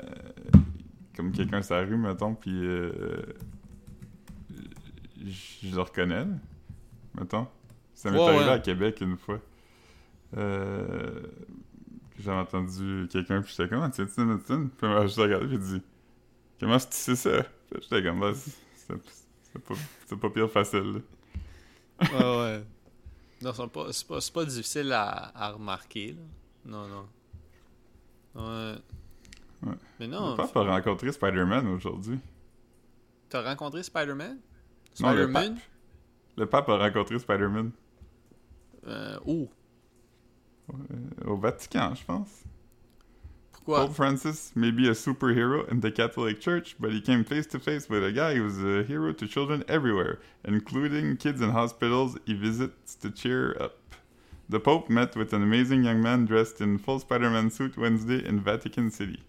comme quelqu'un sur la rue, mettons, puis. euh, je le reconnais, mettons. Ça m'est Ouais, arrivé à Québec une fois. Euh, que J'avais entendu quelqu'un, puis j'étais comme, ah, tu sais, Edmundston? Puis moi, je regardé, puis il dit, comment est-ce que tu sais ça? Puis j'étais comme, bah, c'est pas, c'est pas pire facile, là. Ouais, ouais. Non, c'est pas, c'est pas, c'est pas difficile à, à remarquer. Là. Non, non. Ouais. Ouais. Mais non, père a rencontré Spider-Man aujourd'hui. T'as rencontré Spider-Man? Non, le Spider-Man? pape. Le pape a rencontré Spider-Man. Euh, où? Euh, au Vatican, je pense. Pourquoi? Pope Francis may be a superhero in the Catholic Church, but he came face to face with a guy who's a hero to children everywhere, including kids in hospitals he visits to cheer up. The Pope met with an amazing young man dressed in full Spider-Man suit Wednesday in Vatican City.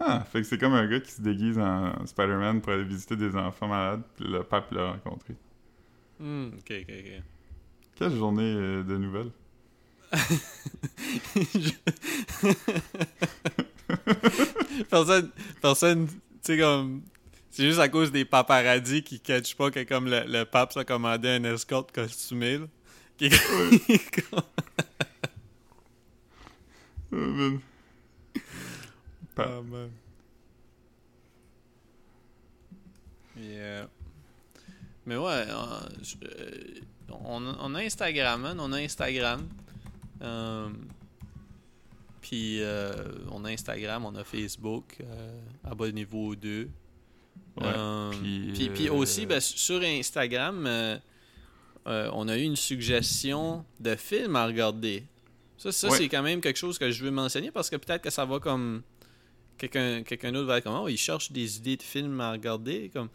Ah, fait que c'est comme un gars qui se déguise en Spider-Man pour aller visiter des enfants malades, puis le pape l'a rencontré. Hmm, ok, ok, ok. Quelle journée euh, de nouvelles? Personne, personne, tu sais, comme. C'est juste à cause des paparazzis qui catchent pas que comme le, le pape s'est commandé un escorte costumé, là. Qui est comme- Euh, man. Pa- Ah, man. Yeah. Mais ouais, euh, je- euh, on, a- on a Instagram, man, on a Instagram. Euh, Puis euh, on a Instagram, on a Facebook. euh, Abonnez-vous aux deux. Ouais, puis, aussi, ben, sur Instagram, on a eu une suggestion de film à regarder. Ça, ça Ouais. c'est quand même quelque chose que je veux mentionner parce que peut-être que ça va comme. Quelqu'un quelqu'un d'autre va être comme Oh, il cherche des idées de films à regarder. Comme,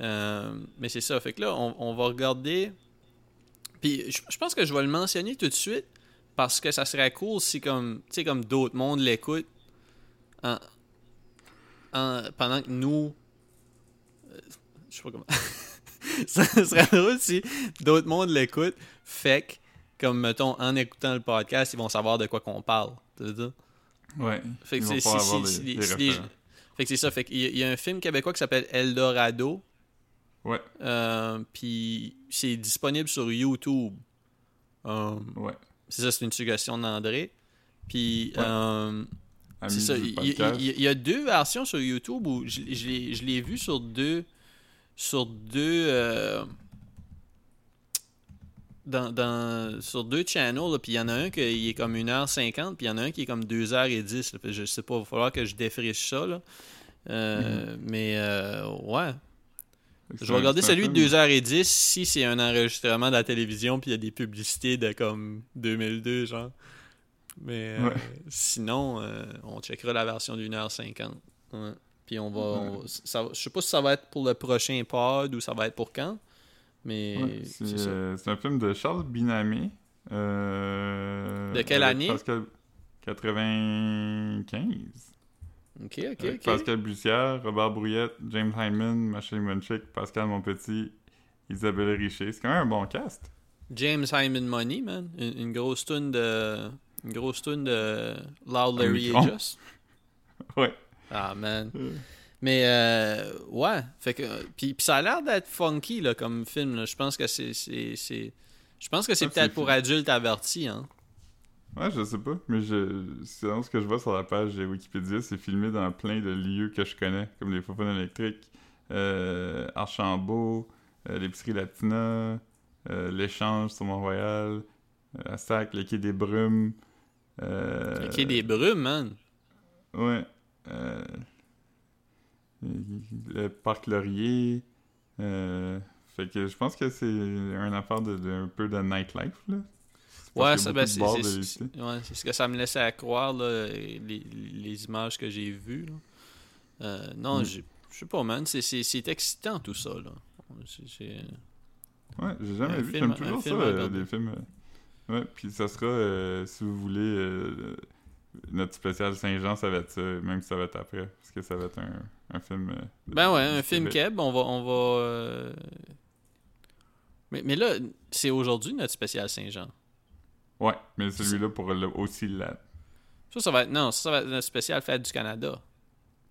Euh, mais c'est ça. Fait que là, on, on va regarder. Puis je, je pense que je vais le mentionner tout de suite parce que ça serait cool si, comme, tu sais, comme d'autres mondes l'écoutent en- en- pendant que nous. euh, je sais pas comment. ça serait drôle si d'autres mondes l'écoutent. Fait que, comme mettons, en écoutant le podcast, ils vont savoir de quoi qu'on parle. Ouais. Fait que c'est si- ça. Fait qu'il y, y a un film québécois qui s'appelle Eldorado. Ouais, Euh, puis c'est disponible sur YouTube. Euh, ouais. C'est ça, c'est une suggestion d'André. Puis Ouais. euh, c'est ça. Il y a deux versions sur YouTube où je, je l'ai- je l'ai vu sur deux. Sur deux. euh, dans, dans- sur deux channels, puis il y en a un qui est comme 1h50, puis il y en a un qui est comme 2h10. là. Je sais pas, il va falloir que je défriche ça. Là. Euh, Mais euh, ouais, je vais regarder celui de film- 2h10 si c'est un enregistrement de la télévision puis il y a des publicités de comme 2002 genre. Mais euh, Ouais. sinon, euh, on checkera la version de 1h50. Ouais. Puis on va. on- ça, va- je sais pas si ça va être pour le prochain pod ou ça va être pour quand. Mais Ouais, c'est euh, c'est un film de Charles Binamé. euh, De quelle année? Pascal... 95. Ok, ok, Avec ok. Pascal Bussière, Robert Brouillette, James Hyman, Michel Munchik, Pascal Monpetit, Isabelle Richer. C'est quand même un bon cast. James Hyman Money, man. Une, une grosse tune de. Une grosse tune de Loud Larry micron. Aegis. Ouais. Ah, man. Euh. Mais, euh, ouais. Fait que. Puis, ça a l'air d'être funky, là, comme film. Je pense que c'est. Je pense que c'est peut-être pour adultes avertis, hein. Ouais, je sais pas, mais je... selon ce que je vois sur la page Wikipédia, c'est filmé dans plein de lieux que je connais, comme les Faufounes électriques, euh, Archambault, euh, l'épicerie Latina, euh, l'échange sur Mont-Royal, euh, à Sac, le quai des Brumes. Euh, Le quai des brumes, man. Ouais. euh, le parc Laurier. euh, fait que je pense que c'est une affaire de, de- un peu de nightlife, là. Ouais, ça, ben, c'est ouais, c'est ce que ça me laissait à croire, là, les, les images que j'ai vues. là. Euh, non, Mm. je sais pas, man. C'est- excitant, tout ça, là. Ouais, j'ai jamais Un vu. J'aime toujours ça, film euh, films. euh, Ouais, puis ça sera, euh, si vous voulez, notre spécial Saint-Jean, ça va être ça, même si ça va être après, parce que ça va être un, un film. Ben ouais, un film Québec. Keb, on va... On va mais, mais là, c'est aujourd'hui notre spécial Saint-Jean. Ouais, mais celui-là pour le- aussi la. Ça, ça va être... Non, ça, ça va être notre spécial Fête du Canada.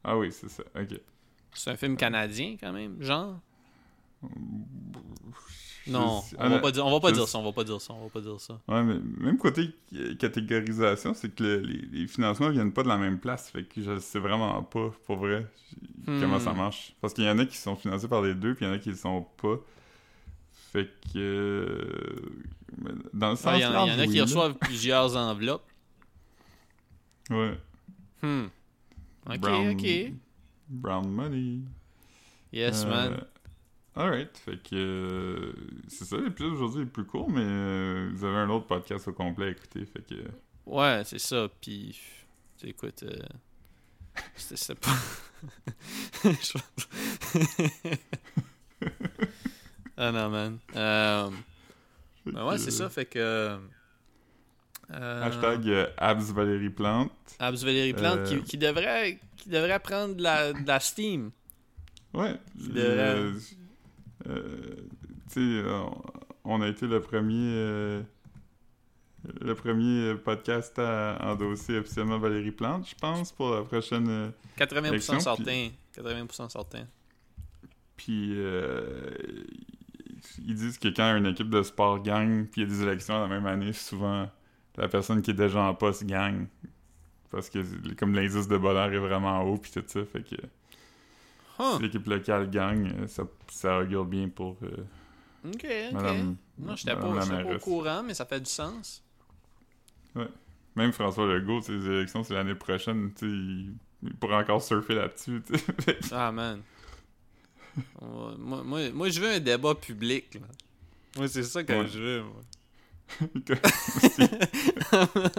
Ah oui, c'est ça, ok. C'est un film canadien, quand même, genre? Je- Non, on va pas dire, on va pas je- dire ça, on va pas dire ça, on va pas dire ça. Ouais, mais même côté catégorisation, c'est que le- les, les financements viennent pas de la même place. Fait que je sais vraiment pas, pour vrai, comment Hmm. ça marche. Parce qu'il y en a qui sont financés par les deux, puis il y en a qui le sont pas. Fait que. euh, Dans le sens Ah, Il y, en- large, il y en a qui reçoivent plusieurs enveloppes. Ouais. Hmm. Ok, Brown- ok. Brown money. Yes, Euh, man. Alright, fait que euh, c'est ça, l'épisode d'aujourd'hui est plus court, mais euh, vous avez un autre podcast au complet à écouter, fait que Ouais, c'est ça. Puis, écoute, c'était c'était pas. Ah non, man. Euh, ben ouais, c'est ça. Fait que. euh, Hashtag euh, Abs Valérie Plante. Abs Valérie Plante Euh, qui, qui devrait, qui devrait prendre de la, de la steam. Ouais. Euh, euh, tu sais, on, a été le premier euh, le premier podcast à endosser officiellement Valérie Plante, je pense, pour la prochaine. euh, 80% Élection, certain. 80% certain. Puis euh, ils disent que quand une équipe de sport gagne, puis il y a des élections la même année, souvent la personne qui est déjà en poste gagne. Parce que comme l'indice de bonheur est vraiment haut, puis tout ça, fait que Huh. si l'équipe locale gagne, euh, ça, ça augure bien pour euh, Ok, ok. Madame, non, j'étais pas, au courant, mais ça fait du sens. Même François Legault, ses élections, c'est l'année prochaine, tu il, il pourrait encore surfer là-dessus, Ah, man. Moi, moi, moi, je veux un débat public. Là. Moi, c'est ça que Ouais. je veux. Moi.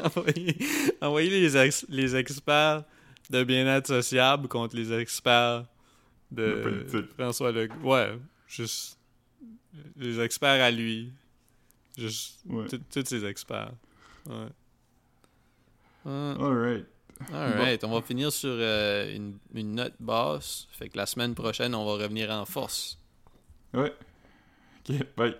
Envoyer envoyer les, ex- les experts de bien-être sociable contre les experts de, De politique. François Legault. Ouais, juste les experts à lui. Juste Ouais. tous ces experts. Ouais. Ouais. Alright. On va finir sur euh, une, une note basse. Fait que la semaine prochaine, on va revenir en force. Ouais. Ok, bye.